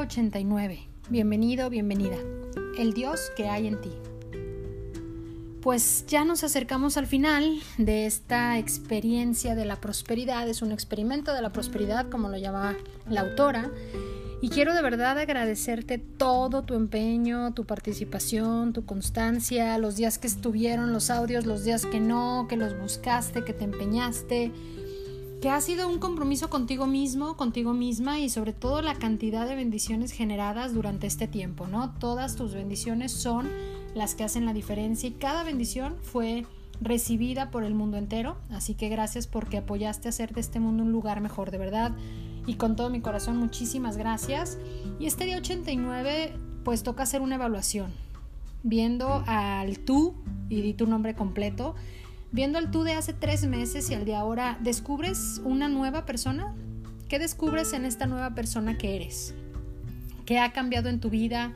Día 89. Bienvenido, bienvenida. El Dios que hay en ti. Pues ya nos acercamos al final de esta experiencia de la prosperidad. Es un experimento de la prosperidad, como lo llamaba la autora. Y quiero de verdad agradecerte todo tu empeño, tu participación, tu constancia, los días que estuvieron los audios, los días que no, que los buscaste, que te empeñaste que ha sido un compromiso contigo mismo, contigo misma y sobre todo la cantidad de bendiciones generadas durante este tiempo, ¿no? Todas tus bendiciones son las que hacen la diferencia y cada bendición fue recibida por el mundo entero, así que gracias porque apoyaste a hacer de este mundo un lugar mejor, de verdad, y con todo mi corazón muchísimas gracias. Y este día 89 pues toca hacer una evaluación, viendo al tú y di tu nombre completo Viendo el tú de hace tres meses y al de ahora, ¿descubres una nueva persona? ¿Qué descubres en esta nueva persona que eres? ¿Qué ha cambiado en tu vida?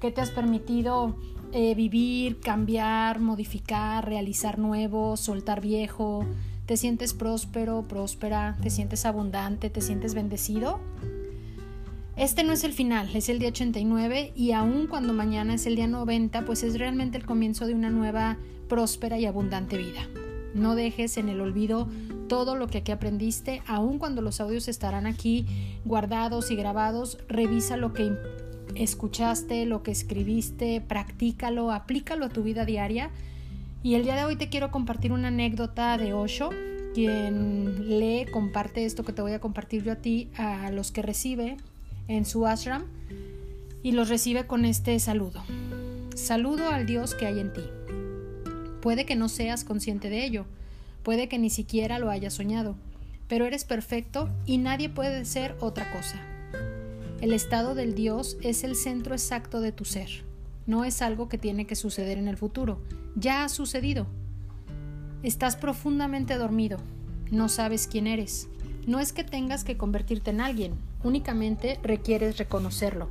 ¿Qué te has permitido eh, vivir, cambiar, modificar, realizar nuevo, soltar viejo? ¿Te sientes próspero, próspera? ¿Te sientes abundante? ¿Te sientes bendecido? Este no es el final, es el día 89 y aun cuando mañana es el día 90, pues es realmente el comienzo de una nueva próspera y abundante vida. No dejes en el olvido todo lo que aquí aprendiste, aun cuando los audios estarán aquí guardados y grabados, revisa lo que escuchaste, lo que escribiste, practícalo, aplícalo a tu vida diaria. Y el día de hoy te quiero compartir una anécdota de Osho, quien lee, comparte esto que te voy a compartir yo a ti, a los que recibe en su ashram, y los recibe con este saludo. Saludo al Dios que hay en ti. Puede que no seas consciente de ello, puede que ni siquiera lo hayas soñado, pero eres perfecto y nadie puede ser otra cosa. El estado del Dios es el centro exacto de tu ser. No es algo que tiene que suceder en el futuro. Ya ha sucedido. Estás profundamente dormido. No sabes quién eres. No es que tengas que convertirte en alguien. Únicamente requieres reconocerlo.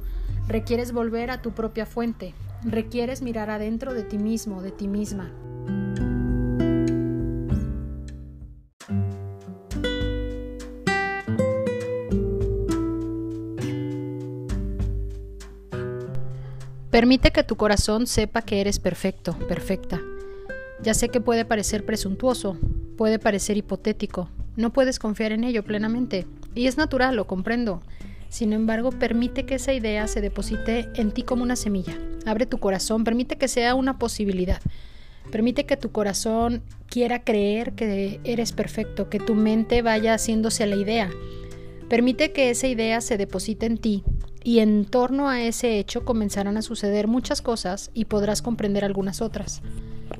Requieres volver a tu propia fuente. Requieres mirar adentro de ti mismo, de ti misma. Permite que tu corazón sepa que eres perfecto, perfecta. Ya sé que puede parecer presuntuoso, puede parecer hipotético, no puedes confiar en ello plenamente, y es natural, lo comprendo. Sin embargo, permite que esa idea se deposite en ti como una semilla. Abre tu corazón, permite que sea una posibilidad. Permite que tu corazón quiera creer que eres perfecto, que tu mente vaya haciéndose a la idea. Permite que esa idea se deposite en ti y en torno a ese hecho comenzarán a suceder muchas cosas y podrás comprender algunas otras.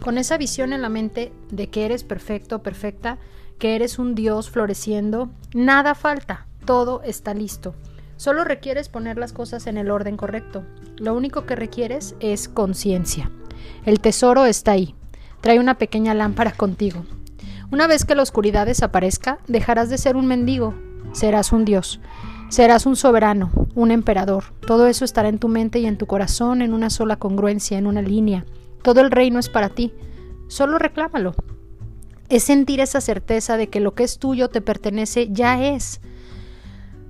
Con esa visión en la mente de que eres perfecto, perfecta, que eres un Dios floreciendo, nada falta, todo está listo. Solo requieres poner las cosas en el orden correcto. Lo único que requieres es conciencia. El tesoro está ahí. Trae una pequeña lámpara contigo. Una vez que la oscuridad desaparezca, dejarás de ser un mendigo, serás un Dios. Serás un soberano, un emperador. Todo eso estará en tu mente y en tu corazón en una sola congruencia, en una línea. Todo el reino es para ti. Solo reclámalo. Es sentir esa certeza de que lo que es tuyo te pertenece ya es.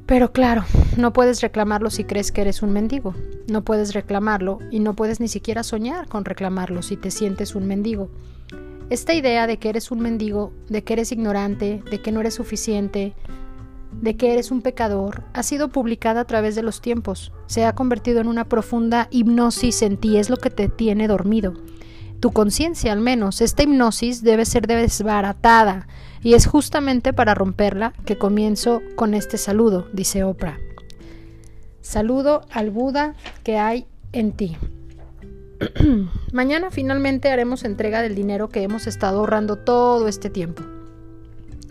Pero claro, no puedes reclamarlo si crees que eres un mendigo. No puedes reclamarlo y no puedes ni siquiera soñar con reclamarlo si te sientes un mendigo. Esta idea de que eres un mendigo, de que eres ignorante, de que no eres suficiente, de que eres un pecador ha sido publicada a través de los tiempos. Se ha convertido en una profunda hipnosis en ti, es lo que te tiene dormido. Tu conciencia al menos, esta hipnosis debe ser desbaratada y es justamente para romperla que comienzo con este saludo, dice Oprah. Saludo al Buda que hay en ti. Mañana finalmente haremos entrega del dinero que hemos estado ahorrando todo este tiempo.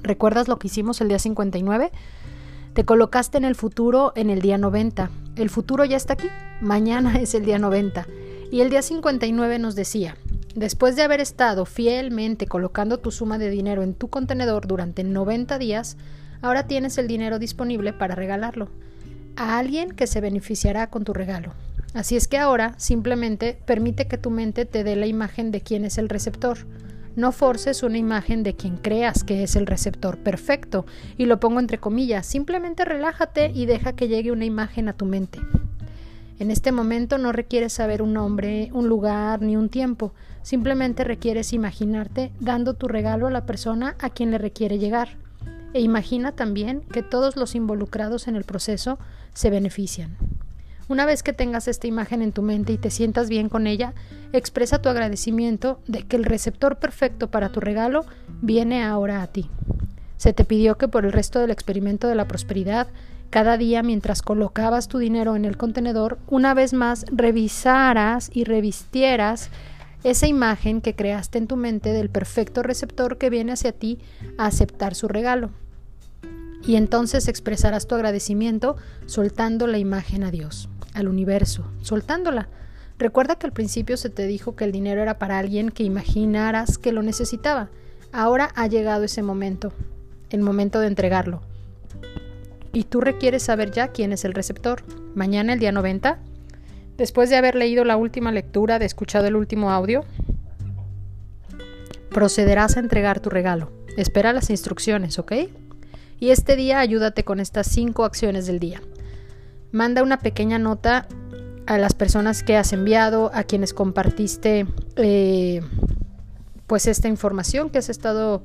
¿Recuerdas lo que hicimos el día 59? Te colocaste en el futuro en el día 90. El futuro ya está aquí. Mañana es el día 90. Y el día 59 nos decía, después de haber estado fielmente colocando tu suma de dinero en tu contenedor durante 90 días, ahora tienes el dinero disponible para regalarlo a alguien que se beneficiará con tu regalo. Así es que ahora simplemente permite que tu mente te dé la imagen de quién es el receptor. No forces una imagen de quien creas que es el receptor perfecto, y lo pongo entre comillas, simplemente relájate y deja que llegue una imagen a tu mente. En este momento no requieres saber un nombre, un lugar ni un tiempo, simplemente requieres imaginarte dando tu regalo a la persona a quien le requiere llegar. E imagina también que todos los involucrados en el proceso se benefician. Una vez que tengas esta imagen en tu mente y te sientas bien con ella, expresa tu agradecimiento de que el receptor perfecto para tu regalo viene ahora a ti. Se te pidió que por el resto del experimento de la prosperidad, cada día mientras colocabas tu dinero en el contenedor, una vez más revisaras y revistieras esa imagen que creaste en tu mente del perfecto receptor que viene hacia ti a aceptar su regalo. Y entonces expresarás tu agradecimiento soltando la imagen a Dios, al universo, soltándola. Recuerda que al principio se te dijo que el dinero era para alguien que imaginaras que lo necesitaba. Ahora ha llegado ese momento el momento de entregarlo. Y tú requieres saber ya quién es el receptor. Mañana, el día 90, después de haber leído la última lectura, de escuchado el último audio, procederás a entregar tu regalo. Espera las instrucciones, ¿ok? Y este día ayúdate con estas cinco acciones del día. Manda una pequeña nota a las personas que has enviado, a quienes compartiste eh, pues esta información que has estado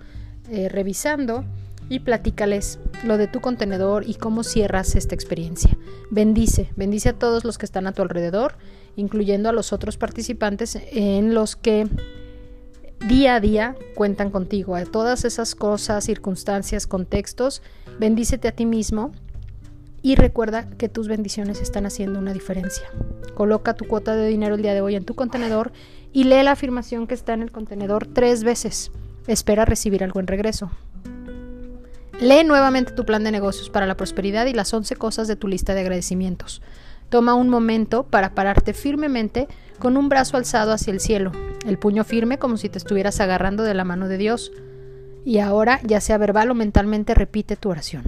eh, revisando y platícales lo de tu contenedor y cómo cierras esta experiencia. Bendice, bendice a todos los que están a tu alrededor, incluyendo a los otros participantes en los que día a día cuentan contigo, a todas esas cosas, circunstancias, contextos. Bendícete a ti mismo y recuerda que tus bendiciones están haciendo una diferencia. Coloca tu cuota de dinero el día de hoy en tu contenedor y lee la afirmación que está en el contenedor tres veces. Espera recibir algo en regreso. Lee nuevamente tu plan de negocios para la prosperidad y las 11 cosas de tu lista de agradecimientos. Toma un momento para pararte firmemente con un brazo alzado hacia el cielo, el puño firme como si te estuvieras agarrando de la mano de Dios. Y ahora, ya sea verbal o mentalmente, repite tu oración.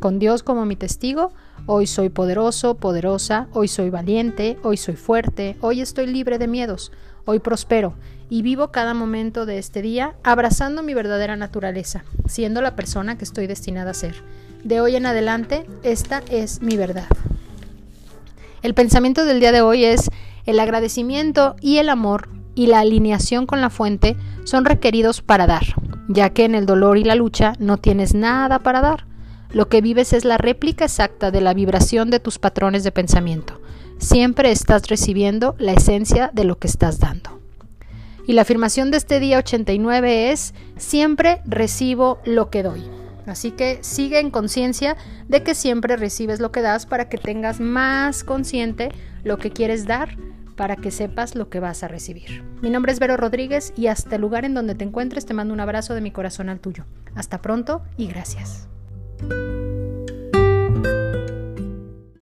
Con Dios como mi testigo, hoy soy poderoso, poderosa, hoy soy valiente, hoy soy fuerte, hoy estoy libre de miedos, hoy prospero y vivo cada momento de este día abrazando mi verdadera naturaleza, siendo la persona que estoy destinada a ser. De hoy en adelante, esta es mi verdad. El pensamiento del día de hoy es el agradecimiento y el amor y la alineación con la fuente son requeridos para dar, ya que en el dolor y la lucha no tienes nada para dar. Lo que vives es la réplica exacta de la vibración de tus patrones de pensamiento. Siempre estás recibiendo la esencia de lo que estás dando. Y la afirmación de este día 89 es, siempre recibo lo que doy. Así que sigue en conciencia de que siempre recibes lo que das para que tengas más consciente lo que quieres dar para que sepas lo que vas a recibir. Mi nombre es Vero Rodríguez y hasta el lugar en donde te encuentres te mando un abrazo de mi corazón al tuyo. Hasta pronto y gracias. Música